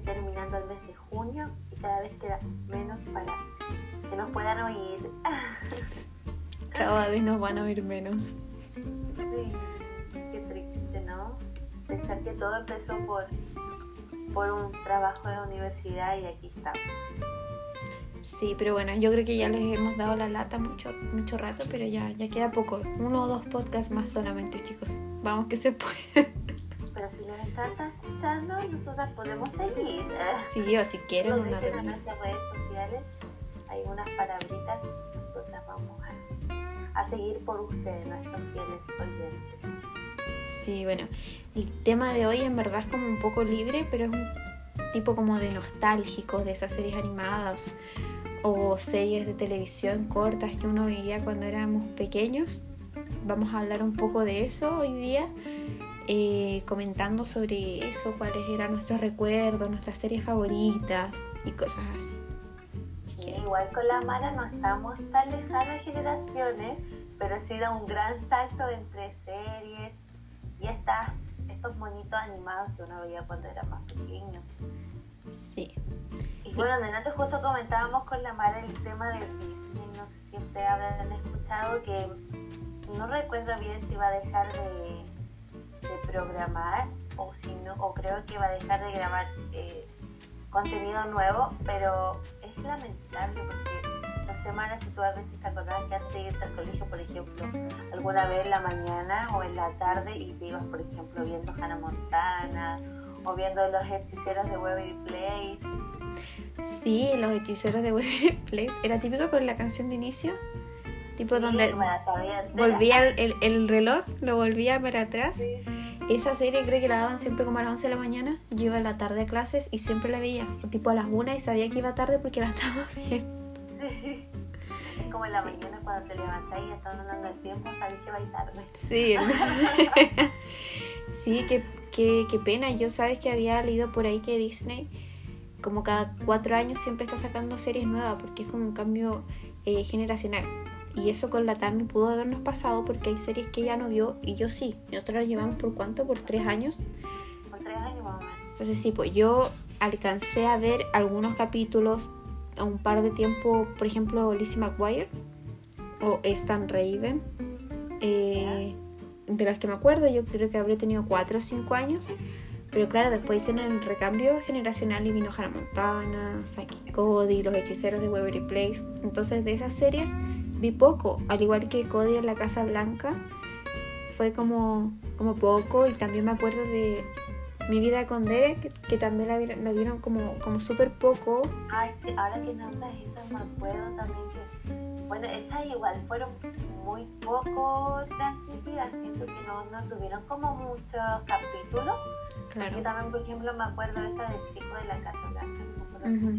terminando el mes de junio y cada vez queda menos para que nos puedan oír. Cada vez nos van a oír menos. Sí, qué triste, ¿no? Pensar que todo empezó por, por un trabajo de universidad y aquí estamos. Sí, pero bueno, yo creo que ya les hemos dado la lata mucho, mucho rato, pero ya, ya queda poco. Uno o dos podcasts más solamente, chicos. Vamos que se puede. Pero si les encanta escuchando, nosotras podemos seguir. Sí, o si quieren Nos una dicen en reunión. nuestras redes sociales hay unas palabritas nosotras vamos a, a seguir por ustedes, nuestros fieles oyentes. Sí, bueno, el tema de hoy en verdad es como un poco libre, pero es un tipo como de nostálgicos de esas series animadas o series de televisión cortas que uno veía cuando éramos pequeños. Vamos a hablar un poco de eso hoy día, eh, comentando sobre eso, cuáles eran nuestros recuerdos, nuestras series favoritas y cosas así. Sí, igual con la Mara no estamos tan lejanas generaciones, pero ha sido un gran salto entre series y estas, estos monitos animados que uno veía cuando era más pequeño. sí. Y bueno, delante justo comentábamos con la Mara el tema de Disney, no sé si ustedes habrán escuchado que no recuerdo bien si va a dejar de, de programar o si no, o creo que va a dejar de grabar eh, contenido nuevo, pero es lamentable porque las semanas, si tú a veces te acordás que antes de irte al colegio, por ejemplo, alguna vez en la mañana o en la tarde y te ibas, por ejemplo, viendo Hannah Montana o viendo los hechiceros de Waverly Place. Sí, los hechiceros de Waverly Place. Era típico con la canción de inicio. Tipo donde Sí, volvía el, el- el reloj, lo volvía para atrás. Sí. Esa serie creo que la daban siempre como a las 11 de la mañana. Yo iba a la tarde a clases y siempre la veía. Tipo a las 1 y sabía que iba tarde porque la estaba viendo. Sí. Es como en la mañana cuando te levantas y estás andando el tiempo, sabes que va a ir tarde. Sí, sí, qué, qué, qué pena. Yo sabes que había leído por ahí que Disney, como cada cuatro años, siempre está sacando series nuevas porque es como un cambio eh, generacional. Y eso con la Tami pudo habernos pasado porque hay series que ella no vio y yo sí. Nosotros la llevamos por cuánto? Por tres años. Por tres años más o menos. Entonces sí, pues yo alcancé a ver algunos capítulos a un par de tiempo, por ejemplo, Lizzie McGuire o Stan Raven. eh, de las que me acuerdo, yo creo que habré tenido 4 o 5 años. Pero claro, después hicieron el recambio generacional y vino Hannah Montana, Saki Cody, Los Hechiceros de Waverly Place. Entonces de esas series vi poco, al igual que Cody en la Casa Blanca. Fue como, como poco y también me acuerdo de Mi vida con Derek, que, que también la, dieron como, como súper poco. Ay, sí, ahora que nombras esas me acuerdo también que, bueno, esas igual fueron muy poco transmitidas, siento que no, no tuvieron como muchos capítulos. Yo también, por ejemplo, me acuerdo esa del chico de la Casa Blanca, no me acuerdo Ujú.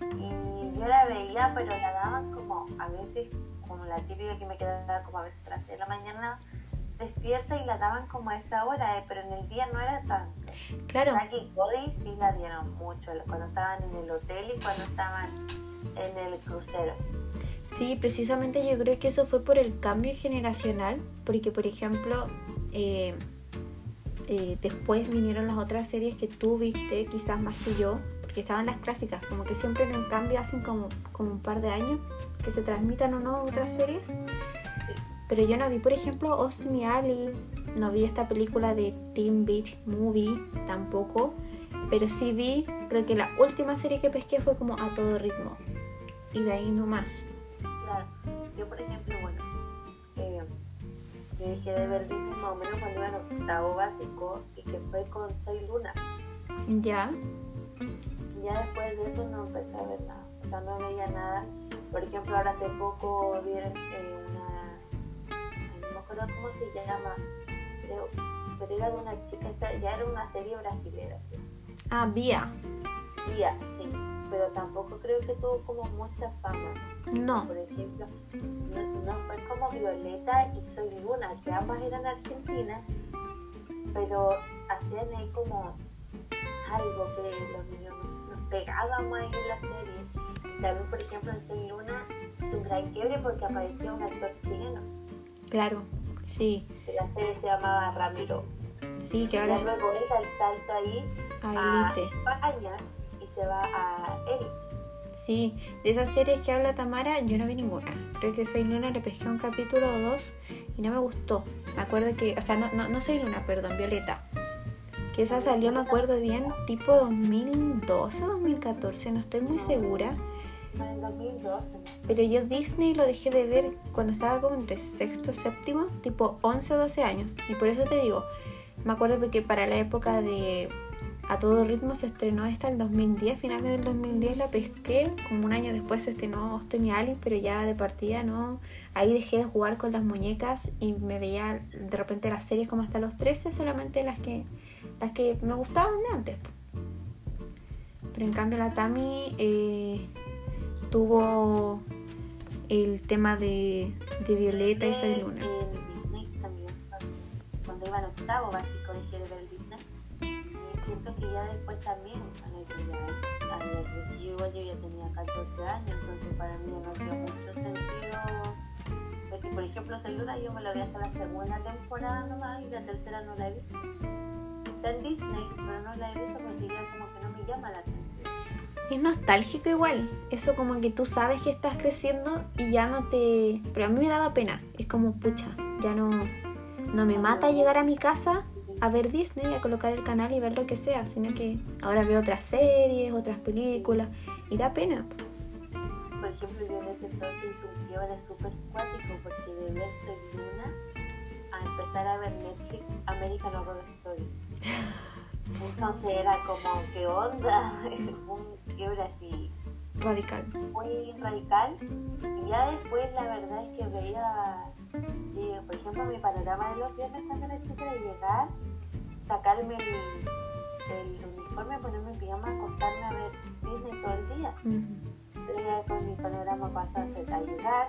Y yo la veía, pero la daban como a veces, como la típica que me quedaba como a veces a las 6 de la mañana despierta y la daban como a esa hora, eh, pero en el día no era tanto. Claro, y Cody sí la dieron mucho, cuando estaban en el hotel y cuando estaban en el crucero. sí, precisamente yo creo que eso fue por el cambio generacional, porque por ejemplo, eh, eh, después vinieron las otras series que tú viste, quizás más que yo, porque estaban las clásicas, como que siempre en un cambio hacen como, como un par de años que se transmitan o no otras series. Pero yo no vi, por ejemplo, Austin y Ali, no vi esta película de Teen Beach Movie tampoco, pero sí vi, creo que la última serie que pesqué fue como A Todo Ritmo, y de ahí no más. Claro, yo por ejemplo, bueno, eh, yo dejé de ver Disney más o menos cuando en octavo básico y que fue con Soy Luna. Ya, Y ya después de eso no empecé a ver nada, o sea, no veía nada. Por ejemplo, ahora hace poco vieron eh, una, no me acuerdo cómo se llama, creo, pero era de una chica, ya era una serie brasilera. ¿sí? ah, Vía, Vía, sí, pero tampoco creo que tuvo como mucha fama. no, Por ejemplo, no, no fue como Violeta y Soy Luna, que ambas eran argentinas, pero hacían ahí como algo que los niños pegábamos ahí en la serie. Y también, por ejemplo, en Soy Luna, un gran quiebre porque apareció un actor chileno, claro, sí, la serie se llamaba Ramiro. sí, que Y ahora... luego era el salto ahí A a. España y se va a Elite. Sí, de esas series que habla Tamara, yo no vi ninguna. Creo que Soy Luna le pesqué un capítulo o dos y no me gustó. Me acuerdo que, o sea, no, no, no Soy Luna, perdón, Violeta. Que esa salió, me acuerdo bien, tipo 2012 o 2014, no estoy muy segura. Fue en 2012. Pero yo Disney lo dejé de ver cuando estaba como entre sexto, séptimo, tipo 11 o 12 años. Y por eso te digo, me acuerdo porque para la época de A Todo Ritmo se estrenó esta el 2010, finales del 2010 la pesqué, como un año después se estrenó Austin y Alice, pero ya de partida no. Ahí dejé de jugar con las muñecas y me veía de repente las series como hasta los 13, solamente las que, las que me gustaban de antes. Pero en cambio la Tami eh, tuvo el tema de, de Violeta y Soy Luna. En Disney también. Cuando iba en octavo básico dejé de ver Disney. Y siento que ya después también, ya había crecido, yo ya tenía 14 años, entonces para mí no hacía mucho sentido. Porque, por ejemplo, Soy Luna yo me lo vi hasta la segunda temporada nomás y la tercera no la he visto. Está en Disney, pero no la he visto porque ya como que no me llama la atención. Es nostálgico igual. Eso como que tú sabes que estás creciendo y ya no te... Pero a mí me daba pena. Es como, pucha, ya no, no me mata llegar a mi casa a ver Disney, a colocar el canal y ver lo que sea, sino que ahora veo otras series, otras películas y da pena. Por ejemplo, yo entonces hice un quiebre súper cuático porque de ver Luna a empezar a ver Netflix American Horror Story. Entonces era como, ¿qué onda? un quiebre así Radical. muy radical. Y ya después la verdad es que veía, eh, por ejemplo, mi panorama de los viernes cuando era chica de llegar, sacarme el, el uniforme, ponerme en pijama, acostarme a ver Disney todo el día. Ujú. Pero ya después mi panorama pasó a ser a llegar,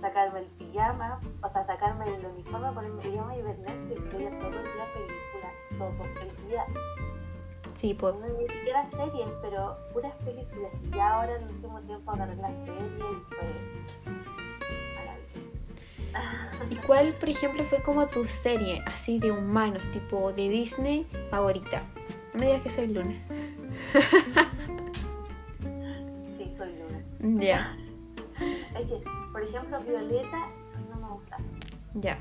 sacarme el pijama, o sea, sacarme el uniforme, ponerme el pijama y ver Netflix, veía todo el día películas, todo el día. Sí, pues. No, ni siquiera series, pero puras películas. Y ya ahora en el último tiempo agarré la serie y fue maravilloso. ¿Y cuál, por ejemplo, fue como tu serie así de humanos, tipo de Disney favorita? No me digas que soy Luna. Sí, soy Luna. Ya, Es que, por ejemplo, Violeta no me gusta. ya.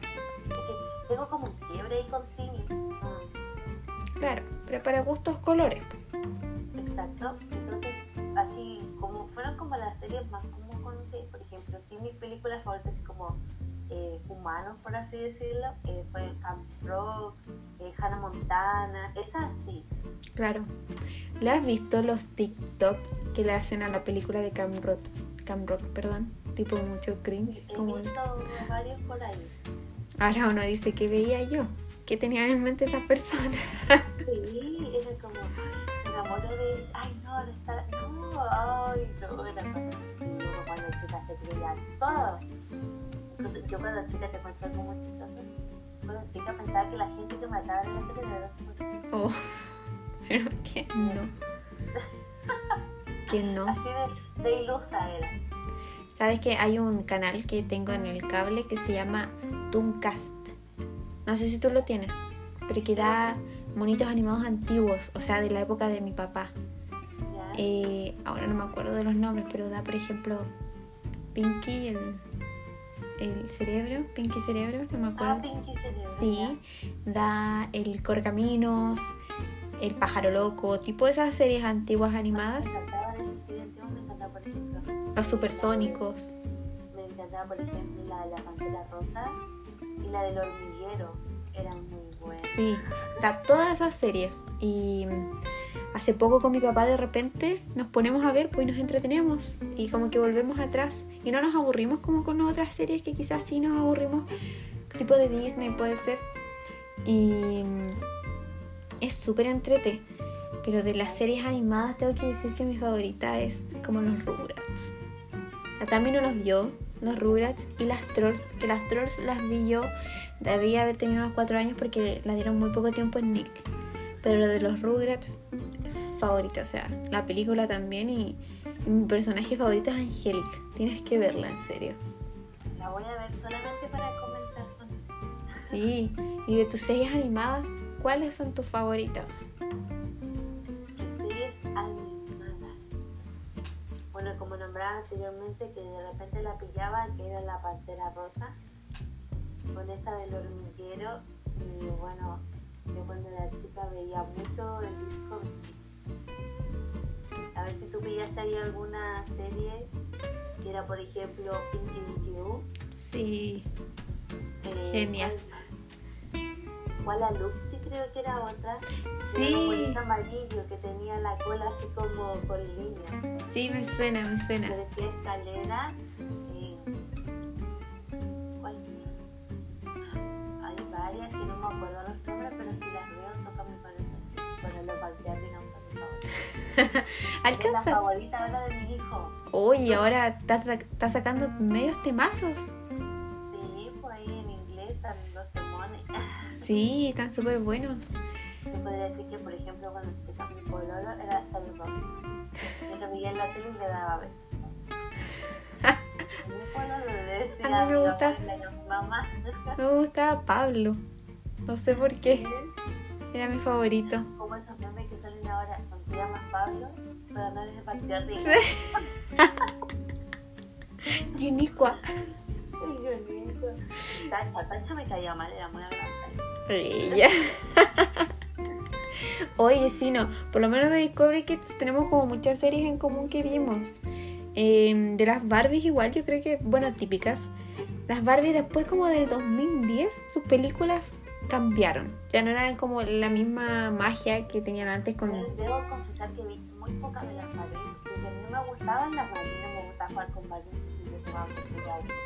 Pero para gustos colores. exacto. Entonces, así como fueron como las series más como conocí, por ejemplo, sí mis películas favoritas como eh, humanos, por así decirlo, eh, fue Camp Rock, eh, Hannah Montana, esas sí. Claro. ¿Le has visto los TikTok que le hacen a la película de Cam Rock? Cam Rock, perdón. Tipo mucho cringe. He Como... visto varios por ahí. Ahora uno dice que veía yo. ¿Qué tenían en mente esas personas? Sí, era como, me enamoro de, ay no, de estar, no, ay no, era como, uno cuando chica se creía todo. Yo cuando chica te cuento algo muy chistoso. Cuando chica pensaba que la gente que mataba en la serie era súper Oh, pero que no. Que no. Así de, de ilusa era. ¿Sabes que hay un canal que tengo en el cable que se llama Tooncast? No sé si tú lo tienes, pero que da monitos animados antiguos, o sea, de la época de mi papá. Eh, ahora no me acuerdo de los nombres, pero da, por ejemplo, Pinky, el, el cerebro, Pinky Cerebro, no me ah, acuerdo. Pinky Cerebro. Sí, da el Correcaminos, el Pájaro Loco, tipo de esas series antiguas animadas, Me encantaba me encantaba, por ejemplo, los supersónicos. me encantaba, por ejemplo, la de la Pantera Rosa y la del hormiguero. Eran muy buenas. Sí, da todas esas series. Y hace poco con mi papá de repente nos ponemos a ver, pues nos entretenemos. Y como que volvemos atrás. Y no nos aburrimos como con otras series que quizás sí nos aburrimos. Tipo de Disney puede ser. Y es súper entrete. Pero de las series animadas tengo que decir que mi favorita es como los Rugrats. La Tami no los vio, los Rugrats y las Trolls, que las Trolls las vi yo, debía haber tenido unos 4 años porque la dieron muy poco tiempo en Nick. Pero lo de los Rugrats, favorita, o sea, la película también y, y mi personaje favorito es Angélica. Tienes que verla, en serio. La voy a ver solamente para comentar Sí, y de tus series animadas, ¿cuáles son tus favoritas? Nombraba anteriormente, que de repente la pillaba, que era la pantera rosa, con esa del hormiguero. Y bueno, yo cuando era chica veía mucho el disco. A ver si tú pillaste ahí alguna serie, que era por ejemplo Pinky You. Sí, Eh, Genial. ¿Cuál la Luxi creo que era otra? Sí. Un amarillo que tenía la cola así como con línea. sí, me suena, me Que suena. decía escalera. eh, ¿Cuál? Hay varias que no me acuerdo los nombres, pero si las veo toca mi corazón. Bueno, los Backyard no son mis favoritos. Es la Alcanza. favorita ahora de mi hijo. Uy, ahora está, está sacando medios temazos. Sí, están súper buenos. Yo podría decir que, por ejemplo, cuando empezó mi pololo era el rock. Yo lo veía en la tele y le daba besos. A mí me gusta. Me gustaba Pablo. No sé por qué. Era mi favorito. Como esos memes que salen ahora, te llamas Pablo, pero no eres de. Yunicua. Ay, qué lindo. Tacha, Tacha me caía mal, era muy agradable. Ella. Oye, sí, no. Por lo menos de Discovery Kids tenemos como muchas series en común que vimos. Eh, de las Barbies igual, yo creo que, bueno, típicas. Las Barbies después como del 2010, sus películas cambiaron. Ya no eran como la misma magia que tenían antes con... Debo confesar que vi muy pocas de las Barbies, porque mí me gustaban las Barbies, no me gustaba jugar con Barbies, y yo jugaba con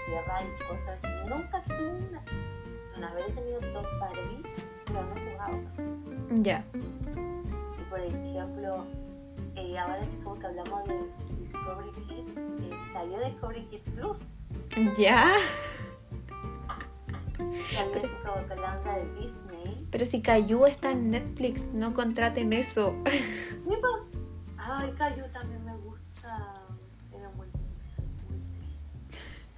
tierra, y cosas. Nunca tuve una. Vez he tenido dos Barbies, pero no he jugado. Ya. Y por ejemplo, eh, ahora que como que hablamos de Discovery Kids, eh, salió Discovery Kids Plus. Ya. Onda de Disney. Pero si Caillou está en Netflix, no contraten eso. Ay, Cayu también me gusta. Era muy.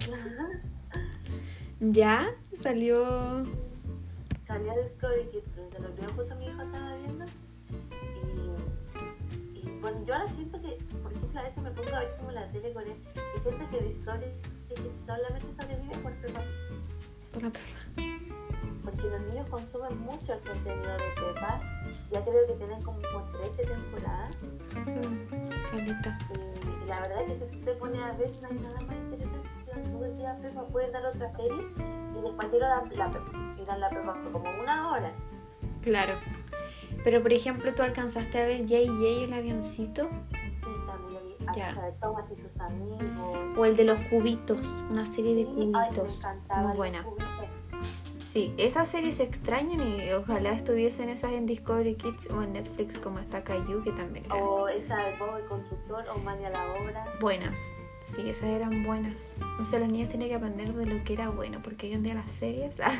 muy ya. Salió... Salió Discovery Kids de lo que justo mi hijo estaba viendo. Y, y bueno, yo ahora siento que, por ejemplo, a veces me pongo a ver como la tele con él y siento que Discovery Kids solamente sobrevive por Peppa. Por la- Porque los niños consumen mucho el contenido de Peppa. Ya creo que tienen como 13 temporadas. Mm, Caleta. Y la verdad es que si usted pone a ver, no hay nada más que el día Peppa. Pueden dar otra serie y después tiro la, la dan la por como una hora. Claro. Pero por ejemplo, tú alcanzaste a ver J.J. el avioncito Sí, también. Ya. Hasta de Thomas y sus amigos. o el de los cubitos, una serie de Sí, ay, me cubitos. Muy buena. Sí, esas series se extrañan y ojalá estuviesen esas en Discovery Kids o en Netflix como está Caillou, que también O esa de Bob el constructor o Mania la obra. buenas. Sí, esas eran buenas. No sé, los niños tienen que aprender de lo que era bueno, porque hoy en día las series... ah.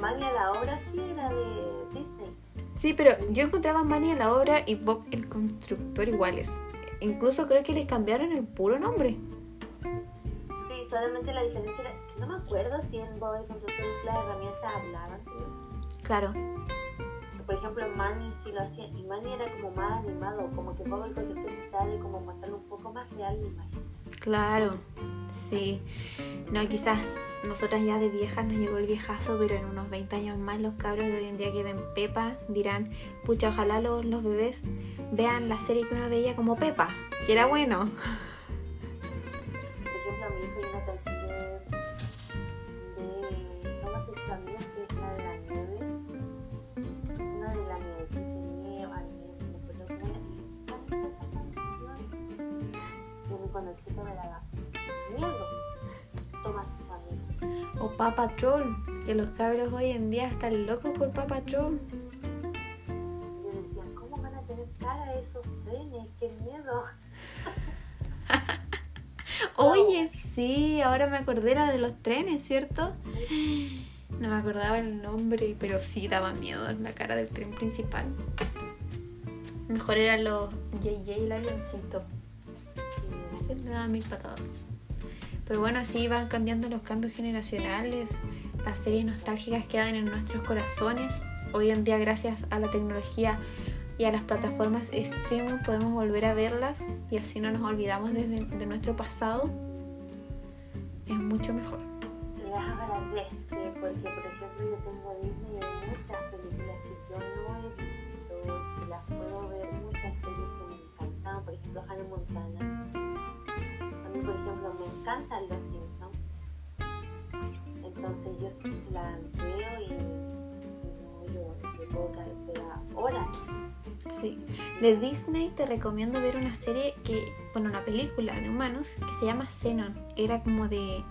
Mania la obra sí era de Disney. Sí, pero yo encontraba a Manny en la obra y Bob el constructor iguales. Incluso creo que les cambiaron el puro nombre. Sí, solamente la diferencia era. No me acuerdo si en Bob el constructor las herramientas hablaban. ¿sí? Claro. Por ejemplo, Manny sí lo hacía. Y Manny era como más animado. Como que Bob el constructor sale como mostrarlo un poco más real la imagen. Claro, sí. No, quizás nosotras ya de viejas nos llegó el viejazo, pero en unos 20 años más los cabros de hoy en día que ven Pepa dirán, pucha, ojalá los, los bebés vean la serie que uno veía como Pepa, que era bueno. Papa Troll, que los cabros hoy en día están locos por Papa Troll. Y yo decía, ¿cómo van a tener cara esos trenes? ¡Qué miedo! Oye, sí, ahora me acordé era de los trenes, ¿cierto? No me acordaba el nombre, pero sí daba miedo en la cara del tren principal. Mejor eran los JJ y el avioncito. Ese le daba mil patadas. Pero bueno, así van cambiando los cambios generacionales. Las series nostálgicas quedan en nuestros corazones. Hoy en día, gracias a la tecnología, y a las plataformas streaming podemos volver a verlas y así no nos olvidamos desde, de nuestro pasado, es mucho mejor. Las agradezco porque, por ejemplo, yo tengo Disney y hay muchas películas que yo no he visto, que las puedo ver, muchas series que me encantan, por ejemplo, Hannah Montana. Encantan los Simpsons. Entonces yo la veo y, no, yo, yo puedo quedar horas. Sí. De Disney te recomiendo ver una serie que, bueno, una película de humanos que se llama Xenon. Era como de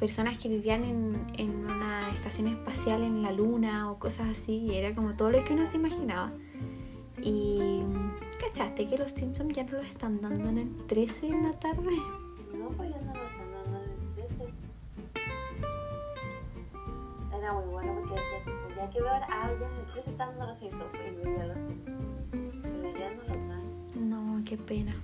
personas que vivían en, en una estación espacial en la luna o cosas así. Y era como todo lo que uno se imaginaba. Y ¿cachaste que los Simpsons ya no los están dando en el 13 en la tarde? Ya que ver, ya en el 13 están dando los Simpsons. Y yo ya los Pero ya no los dan. No, qué pena.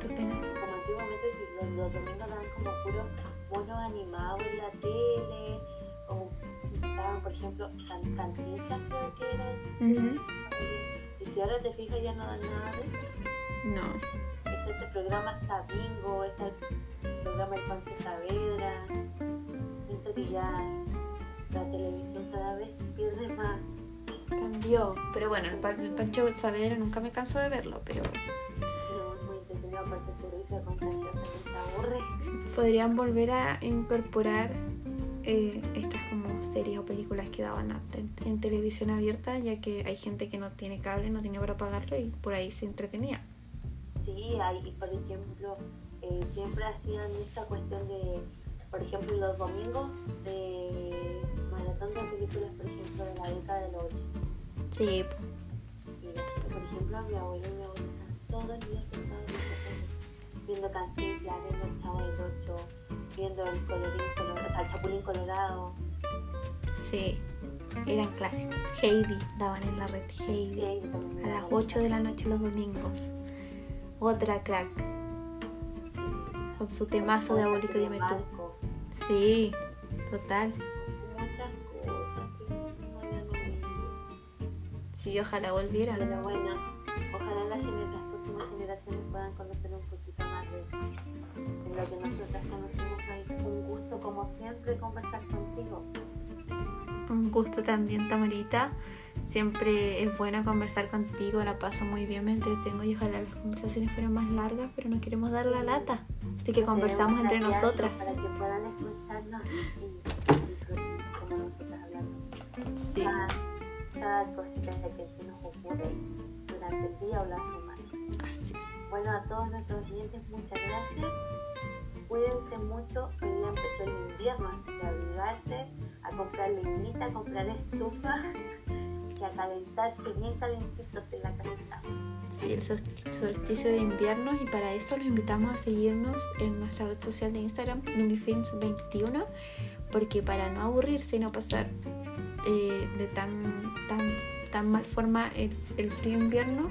Qué pena. Como antiguamente si los, los domingos daban como puros monos animados en la tele. O estaban, por ejemplo, can cantinflas creo que eran. Ujú. Y si ahora te fijas ya no dan nada de eso. No. Está este programa está bingo, está el programa El Pancho Saavedra. Ya la televisión cada vez pierde más. Cambió. Pero bueno, el, Pan- el Pancho Saavedra nunca me canso de verlo, pero es muy entretenido se aburre. podrían volver a incorporar eh, estas como series o películas que daban en, en televisión abierta, ya que hay gente que no tiene cable, no tiene para pagarlo y por ahí se entretenía. Sí, hay, por ejemplo, eh, siempre hacían esta cuestión de, por ejemplo, los domingos de maratón de películas, por ejemplo, de la década del 80. Sí, Y por ejemplo, mi abuelo y mi abuela están todos los días sentados viendo canciones, viendo el Chavo del 8, viendo el colorín colorado, al Chapulín Colorado. sí, eran clásicos. Heidi daban en la red Heidi a las daba 8 de la noche los domingos. Otra crack, con su temazo de abuelito dime tú. Sí, total. Sí, ojalá volvieran. Pero bueno, ojalá las, las próximas generaciones puedan conocer un poquito más de, de lo que nosotras conocemos. Un gusto, como siempre, conversar contigo. Un gusto también, Tamarita. Siempre es bueno conversar contigo, la paso muy bien, me entretengo y ojalá las conversaciones fueran más largas, pero no queremos dar la lata. Así que conversamos entre nosotras. Para que puedan escucharnos y, como nosotras hablando. Sí, Cada, cosita que se nos ocurre durante el día o la semana. así es. Bueno, a todos nuestros clientes, muchas gracias. Cuídense mucho. Hoy día empezó el invierno, así que abrigarse, a comprar leñita, a comprar estufa y a calentarse bien calentitos en la casita. Sí, el sol- solsticio de invierno y para eso los invitamos a seguirnos en nuestra red social de Instagram, Lumifilms21, porque para no aburrirse y no pasar eh, de tan, tan, tan mal forma el, el frío invierno,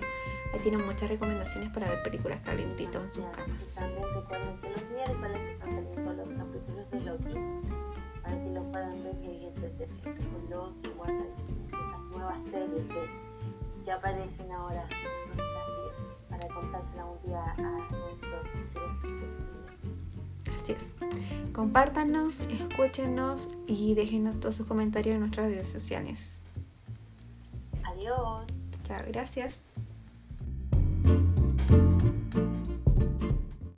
ahí tienen muchas recomendaciones para ver películas calientitos en sus camas. también recuerden que los miércoles que aparecen ahora para contársela un día a nuestros. Así es. Compártanos, escúchenos y déjenos todos sus comentarios en nuestras redes sociales. Adiós. Chao, gracias.